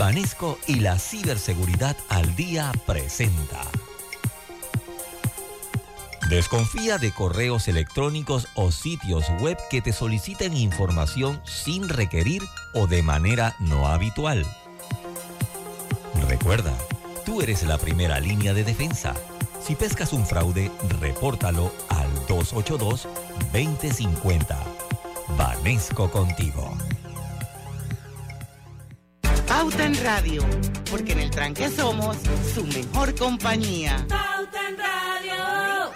Banesco y la ciberseguridad al día presenta. Desconfía de correos electrónicos o sitios web que te soliciten información sin requerir o de manera no habitual. Recuerda, tú eres la primera línea de defensa. Si pescas un fraude, repórtalo al 282-2050. Banesco contigo. Pauta en Radio, porque en el tranque somos su mejor compañía. Pauta en Radio.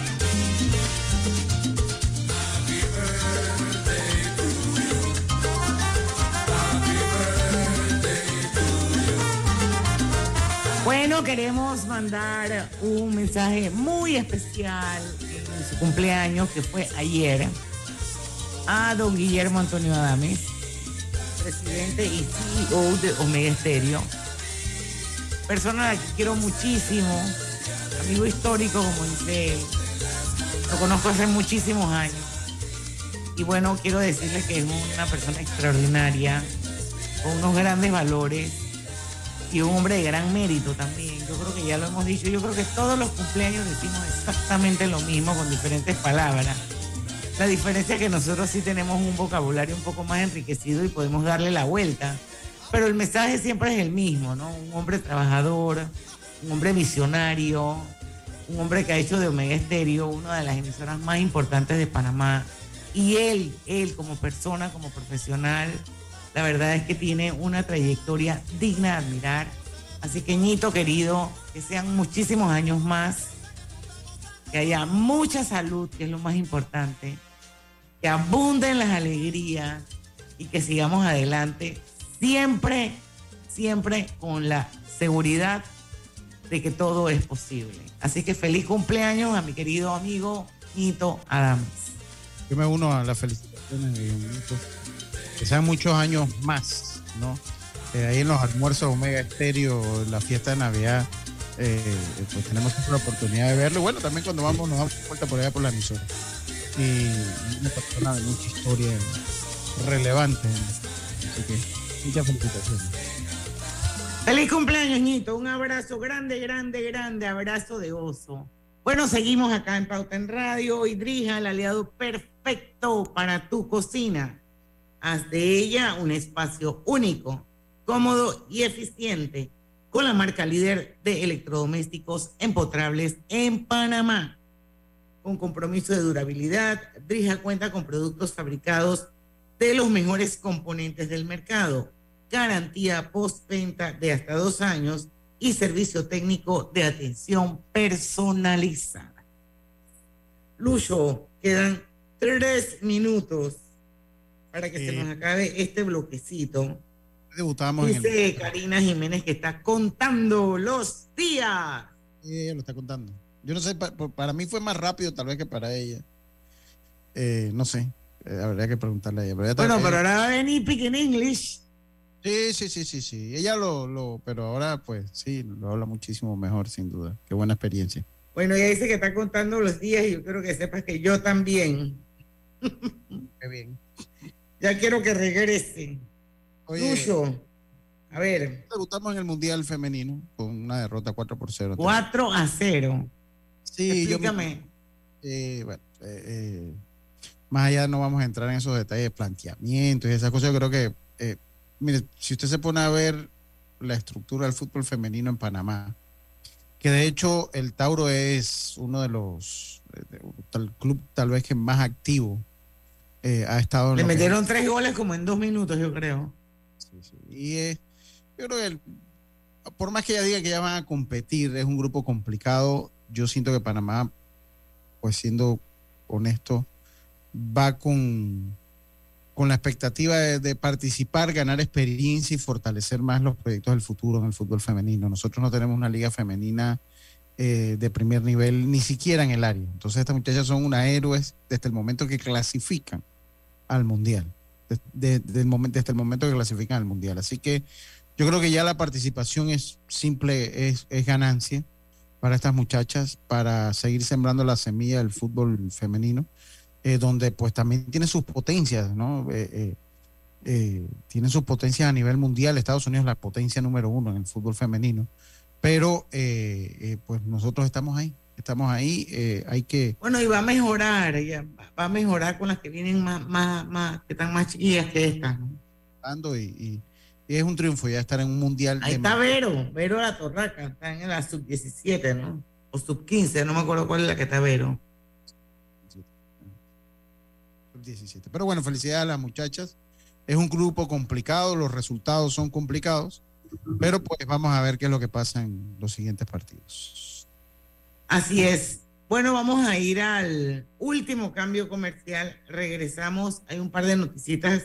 Bueno, queremos mandar un mensaje muy especial en su cumpleaños, que fue ayer, a don Guillermo Antonio Adames, presidente y CEO de Omega Stereo. Persona a la que quiero muchísimo, amigo histórico, como dice. Lo conozco hace muchísimos años. Y bueno, quiero decirle que es una persona extraordinaria, con unos grandes valores y un hombre de gran mérito también. Yo creo que ya lo hemos dicho. Yo creo que todos los cumpleaños decimos exactamente lo mismo con diferentes palabras. La diferencia es que nosotros sí tenemos un vocabulario un poco más enriquecido y podemos darle la vuelta. Pero el mensaje siempre es el mismo, ¿no? Un hombre trabajador, un hombre visionario, un hombre que ha hecho de Omega Estéreo una de las emisoras más importantes de Panamá. Y él, él como persona, como profesional, la verdad es que tiene una trayectoria digna de admirar. Así que, Ñito querido, que sean muchísimos años más, que haya mucha salud, que es lo más importante, que abunden las alegrías y que sigamos adelante siempre, siempre con la seguridad de que todo es posible. Así que feliz cumpleaños a mi querido amigo Ñito Adams. Yo me uno a las felicitaciones que sean muchos años más, ¿no? Eh, ahí en los almuerzos Omega Estéreo, la fiesta de Navidad, eh, pues tenemos la oportunidad de verlo. Bueno, también cuando vamos, nos damos vuelta por allá por la emisora. Y una persona de mucha historia relevante. Así que, muchas felicitaciones. Feliz cumpleaños, Ñito. Un abrazo grande, grande, grande, abrazo de oso. Bueno, seguimos acá en Pauta en Radio. Idrija, el aliado perfecto para tu cocina. Haz de ella un espacio único, cómodo y eficiente con la marca líder de electrodomésticos empotrables en Panamá. Con compromiso de durabilidad, Drija cuenta con productos fabricados de los mejores componentes del mercado, garantía postventa de hasta dos años y servicio técnico de atención personalizada. Lucho, quedan tres minutos para que se nos acabe este bloquecito. Debutamos Dice el... Karina Jiménez que está contando los días. Sí, ella lo está contando. Yo no sé, pa- para mí fue más rápido tal vez que para ella. Eh, no sé, eh, habría que preguntarle a ella. Pero ella Bueno, está- pero ahora va a venir in English. Sí, sí, sí, sí, sí. Ella lo, lo, pero ahora pues sí, lo habla muchísimo mejor, sin duda. Qué buena experiencia. Bueno, ella dice que está contando los días y yo quiero que sepas que yo también. Qué bien. Ya quiero que regrese. Oye, Lucho, a ver, Debutamos en el Mundial Femenino con una derrota 4 por 0. 4 a 0. Sí, yo Explícame. Eh, bueno, eh, eh, más allá no vamos a entrar en esos detalles de planteamientos y esas cosas. Yo creo que, eh, mire, si usted se pone a ver la estructura del fútbol femenino en Panamá, que de hecho el Tauro es uno de los, el club tal vez que más activo eh, ha estado. en Le que- metieron tres goles como en dos minutos, yo creo. Y eh, yo creo que el- por más que ella diga que ya van a competir, es un grupo complicado. Yo siento que Panamá, pues siendo honesto, va con, con la expectativa de, participar, ganar experiencia y fortalecer más los proyectos del futuro en el fútbol femenino. Nosotros no tenemos una liga femenina eh, de primer nivel, ni siquiera en el área. Entonces estas muchachas son unas héroes desde el momento que clasifican al mundial. De- de- del momento, desde el momento que clasifican al mundial. Así que yo creo que ya la participación es simple, es, es ganancia para estas muchachas, para seguir sembrando la semilla del fútbol femenino, eh, donde pues también tiene sus potencias, ¿no? Eh, eh, eh, tiene sus potencias a nivel mundial. Estados Unidos es la potencia número uno en el fútbol femenino. Pero eh, pues nosotros estamos ahí, estamos ahí, eh, hay que... Bueno, y va a mejorar, va a mejorar con las que vienen más, más, más, que están más chiquillas que estas. ¿no? y, y- y es un triunfo ya estar en un mundial. Ahí de- está Vero, Vero la Torraca, está en la sub-17, ¿no? O sub-15, no me acuerdo cuál es la que está Vero. 17. Pero bueno, felicidades a las muchachas. Es un grupo complicado, los resultados son complicados, pero pues vamos a ver qué es lo que pasa en los siguientes partidos. Así es. Bueno, vamos a ir al último cambio comercial. Regresamos. Hay un par de noticitas,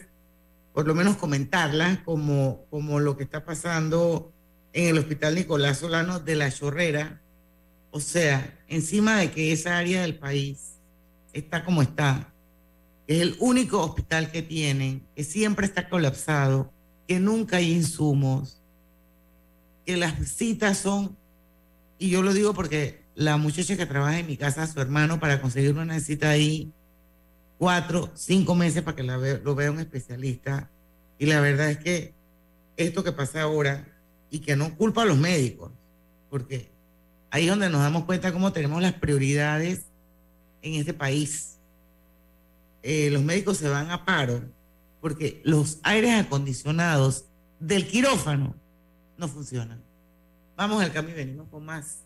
por lo menos comentarlas, como, como lo que está pasando en el Hospital Nicolás Solano de la Chorrera. O sea, encima de que esa área del país está como está, es el único hospital que tienen, que siempre está colapsado, que nunca hay insumos, que las citas son, y yo lo digo porque la muchacha que trabaja en mi casa, su hermano, para conseguir una cita ahí, cuatro, cinco meses para que la lo vea un especialista. Y la verdad es que esto que pasa ahora, y que no culpa a los médicos, porque ahí es donde nos damos cuenta cómo tenemos las prioridades en este país. Eh, los médicos se van a paro porque los aires acondicionados del quirófano no funcionan. Vamos al cambio y venimos con más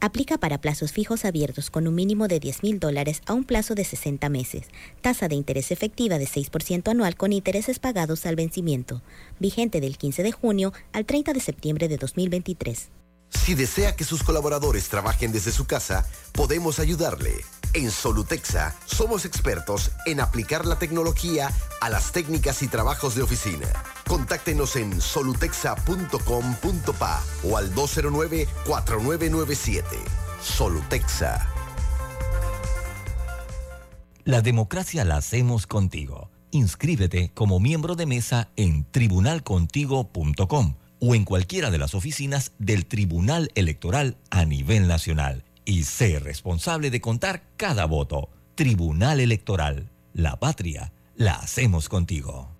Aplica para plazos fijos abiertos con un mínimo de 10 mil dólares a un plazo de 60 meses. Tasa de interés efectiva de 6% anual con intereses pagados al vencimiento. Vigente del 15 de junio al 30 de septiembre de 2023. Si desea que sus colaboradores trabajen desde su casa, podemos ayudarle. En Solutexa somos expertos en aplicar la tecnología a las técnicas y trabajos de oficina. Contáctenos en solutexa.com.pa o al 209-4997. Solutexa. La democracia la hacemos contigo. Inscríbete como miembro de mesa en tribunalcontigo.com o en cualquiera de las oficinas del Tribunal Electoral a nivel nacional y sé responsable de contar cada voto. Tribunal Electoral. La patria la hacemos contigo.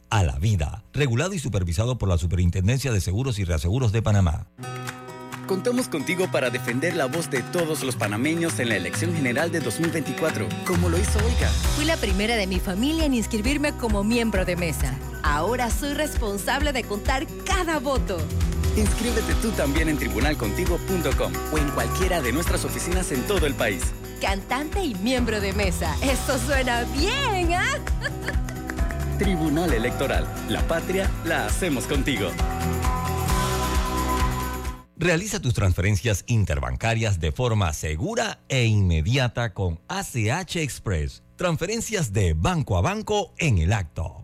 a la vida, regulado y supervisado por la Superintendencia de Seguros y Reaseguros de Panamá. Contamos contigo para defender la voz de todos los panameños en la elección general de 2024, como lo hizo Olga. Fui la primera de mi familia en inscribirme como miembro de mesa. Ahora soy responsable de contar cada voto. Inscríbete tú también en tribunalcontigo.com o en cualquiera de nuestras oficinas en todo el país. cantante y miembro de mesa. Eso suena bien, ¿ah? Tribunal Electoral. La patria la hacemos contigo. Realiza tus transferencias interbancarias de forma segura e inmediata con ACH Express. Transferencias de banco a banco en el acto.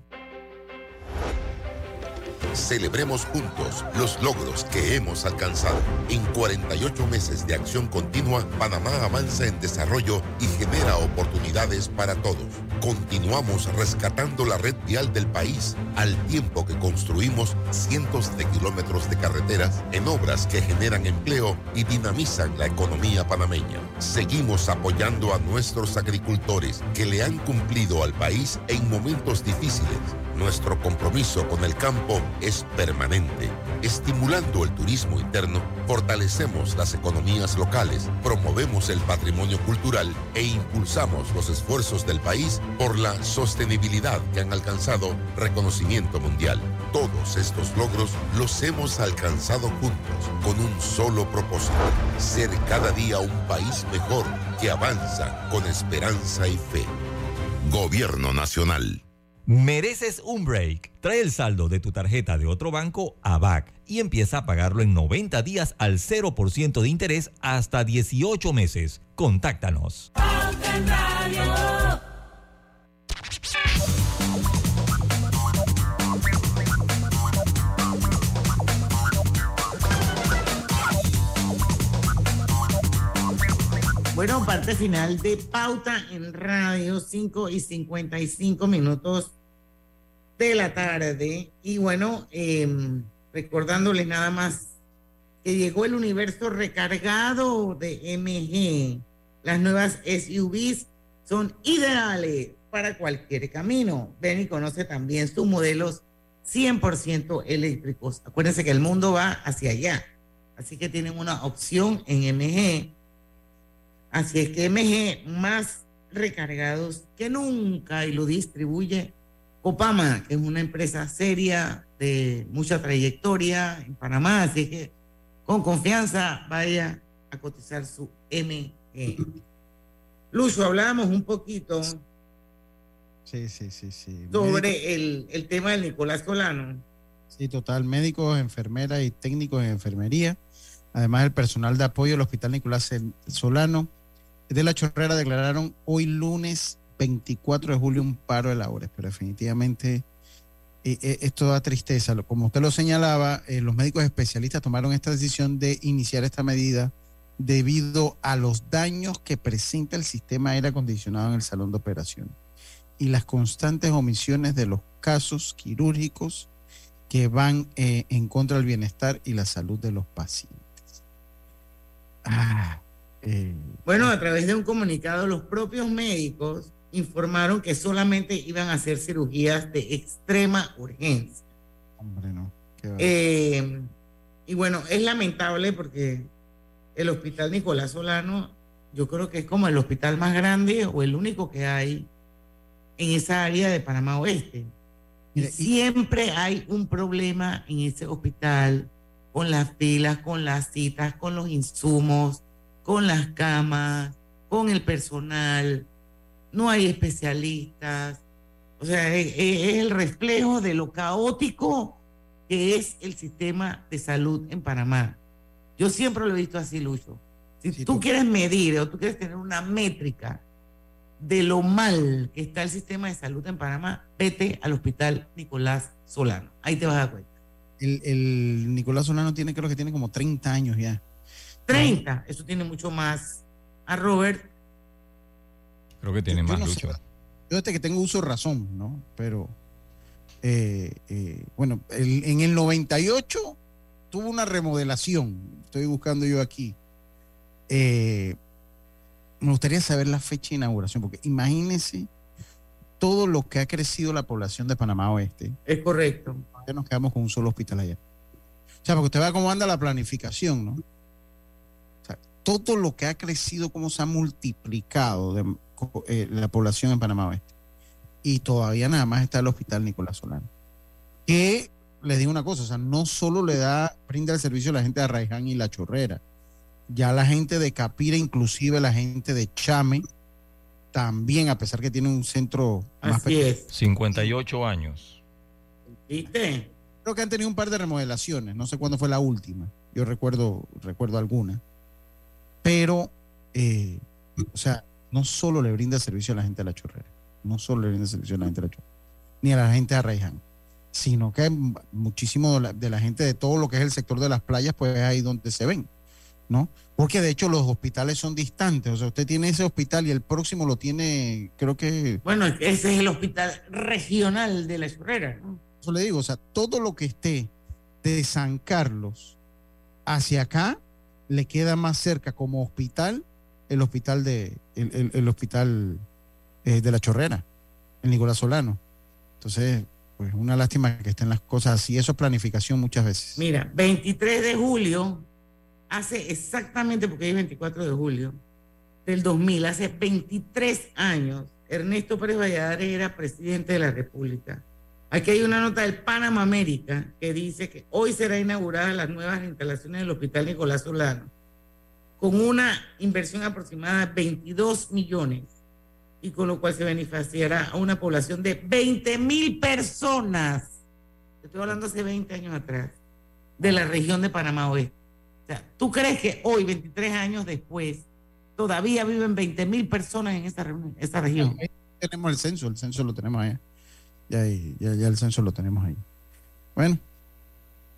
Celebremos juntos los logros que hemos alcanzado. En 48 meses de acción continua, Panamá avanza en desarrollo y genera oportunidades para todos. Continuamos rescatando la red vial del país al tiempo que construimos cientos de kilómetros de carreteras en obras que generan empleo y dinamizan la economía panameña. Seguimos apoyando a nuestros agricultores que le han cumplido al país en momentos difíciles nuestro compromiso con el campo es permanente. Estimulando el turismo interno, fortalecemos las economías locales, promovemos el patrimonio cultural e impulsamos los esfuerzos del país por la sostenibilidad que han alcanzado reconocimiento mundial. Todos estos logros los hemos alcanzado juntos con un solo propósito, ser cada día un país mejor que avanza con esperanza y fe. Gobierno Nacional. Mereces un break. Trae el saldo de tu tarjeta de otro banco a BAC y empieza a pagarlo en 90 días al 0% de interés hasta 18 meses. Contáctanos. Bueno, parte final de Pauta en Radio, 5 y 55 minutos de la tarde. Y bueno, eh, recordándoles nada más que llegó el universo recargado de MG. Las nuevas SUVs son ideales para cualquier camino. Ven y conoce también sus modelos 100% eléctricos. Acuérdense que el mundo va hacia allá. Así que tienen una opción en MG. Así es que MG más recargados que nunca y lo distribuye Copama, que es una empresa seria de mucha trayectoria en Panamá, así que con confianza vaya a cotizar su MG. Lucho, hablábamos un poquito Sí, sí, sí, sí. sobre el, el tema del Nicolás Solano. Sí, total. Médicos, enfermeras y técnicos en enfermería. Además, el personal de apoyo del Hospital Nicolás Solano de la Chorrera declararon hoy lunes 24 de julio un paro de labores, pero definitivamente eh, eh, esto da tristeza. Como usted lo señalaba, eh, los médicos especialistas tomaron esta decisión de iniciar esta medida debido a los daños que presenta el sistema aire acondicionado en el salón de operación y las constantes omisiones de los casos quirúrgicos que van en contra del bienestar y la salud de los pacientes. Ah, bueno, a través de un comunicado, los propios médicos informaron que solamente iban a hacer cirugías de extrema urgencia. Hombre, no. Eh, y bueno, es lamentable porque el hospital Nicolás Solano, yo creo que es como el hospital más grande o el único que hay en esa área de Panamá Oeste. y siempre hay un problema en ese hospital con las filas, con las citas, con los insumos, con las camas, con el personal no hay especialistas. O sea, es, el reflejo de lo caótico que es el sistema de salud en Panamá. Yo siempre lo he visto así, Lucho. Si tú, quieres medir o tú quieres tener una métrica de lo mal que está el sistema de salud en Panamá, vete al hospital Nicolás Solano. Ahí te vas a dar cuenta. El, el Nicolás Solano tiene, creo que tiene como 30 años ya. 30, eso tiene mucho más. A Robert Creo que tiene más lucha. Yo desde que tengo uso razón, ¿no? Pero, eh, eh, bueno, en el 98 tuvo una remodelación. Estoy buscando yo aquí. Eh, me gustaría saber la fecha de inauguración, porque imagínense todo lo que ha crecido la población de Panamá Oeste. Es correcto. Ya nos quedamos con un solo hospital allá. O sea, porque usted vea cómo anda la planificación, ¿no? O sea, todo lo que ha crecido, cómo se ha multiplicado de, eh, la población en Panamá Oeste. Y todavía nada más está el hospital Nicolás Solano. Que les digo una cosa, o sea, no solo le da, brinda el servicio a la gente de Arraiján y La Chorrera, Ya la gente de Capira, inclusive la gente de Chame, también, a pesar que tiene un centro más es. 58 años. ¿Viste? Creo que han tenido un par de remodelaciones, no sé cuándo fue la última. Yo recuerdo, recuerdo alguna. Pero, eh, o sea, no solo le brinda servicio a la gente de la chorrera, no solo le brinda servicio a la gente de la chorrera, ni a la gente de Arraiján, sino que muchísimo de la, gente de todo lo que es el sector de las playas, pues es ahí donde se ven, ¿no? Porque de hecho los hospitales son distantes, o sea, usted tiene ese hospital y el próximo lo tiene, creo que... Bueno, ese es el hospital regional de la chorrera. ¿no? Eso le digo, o sea, todo lo que esté de San Carlos hacia acá le queda más cerca como hospital el hospital de el, el- el hospital eh, de la Chorrera, el Nicolás Solano. Entonces, pues una lástima que estén las cosas así. Eso es planificación muchas veces. Mira, 23 de julio, hace exactamente, porque es 24 de julio del 2000, hace 23 años, Ernesto Pérez Valladares era presidente de la República. Aquí hay una nota del Panama América que dice que hoy será inaugurada las nuevas instalaciones del Hospital Nicolás Solano con una inversión aproximada de 22 millones y con lo cual se beneficiará a una población de 20 mil personas. Estoy hablando hace 20 años atrás, de la región de Panamá Oeste. O sea, ¿tú crees que hoy, 23 años después, todavía viven 20 mil personas en reunión- esta región? Ahí tenemos el censo, el censo lo tenemos allá. Ya, ya, ya el censo lo tenemos ahí. Bueno,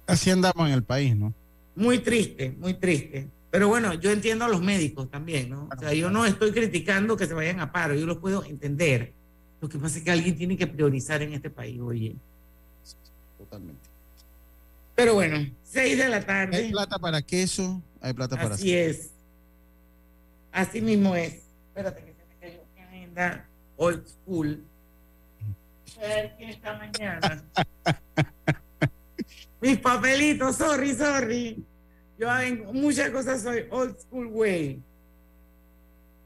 así andamos en el país, ¿no? Muy triste, muy triste. Pero bueno, yo entiendo a los médicos también, ¿no? O sea, yo no estoy criticando que se vayan a paro, yo los puedo entender. Lo que pasa es que alguien tiene que priorizar en este país, oye. Totalmente. Pero bueno, 6 de la tarde. Hay plata para queso, hay plata para Así es. Así mismo es. Espérate que se me cayó mi agenda old school. A ver quién está mañana. Mis papelitos, sorry, sorry. Yo en muchas cosas soy old school way.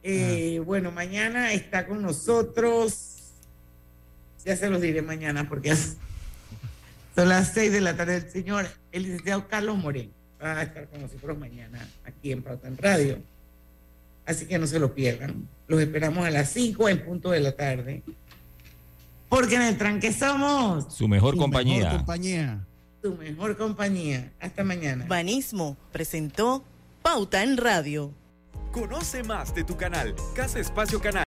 Eh, Bueno, mañana está con nosotros. Ya se los diré mañana porque es- son las seis de la tarde. El señor, el licenciado Carlos Moreno, va a estar con nosotros mañana aquí en Pauta en Radio. Así que no se lo pierdan. Los esperamos a las 5 en punto de la tarde. Porque en el tranque somos Su mejor Su compañía. mejor compañía. Tu mejor compañía. Hasta mañana. Banismo presentó Pauta en Radio. Conoce más de tu canal. Casa Espacio Canal.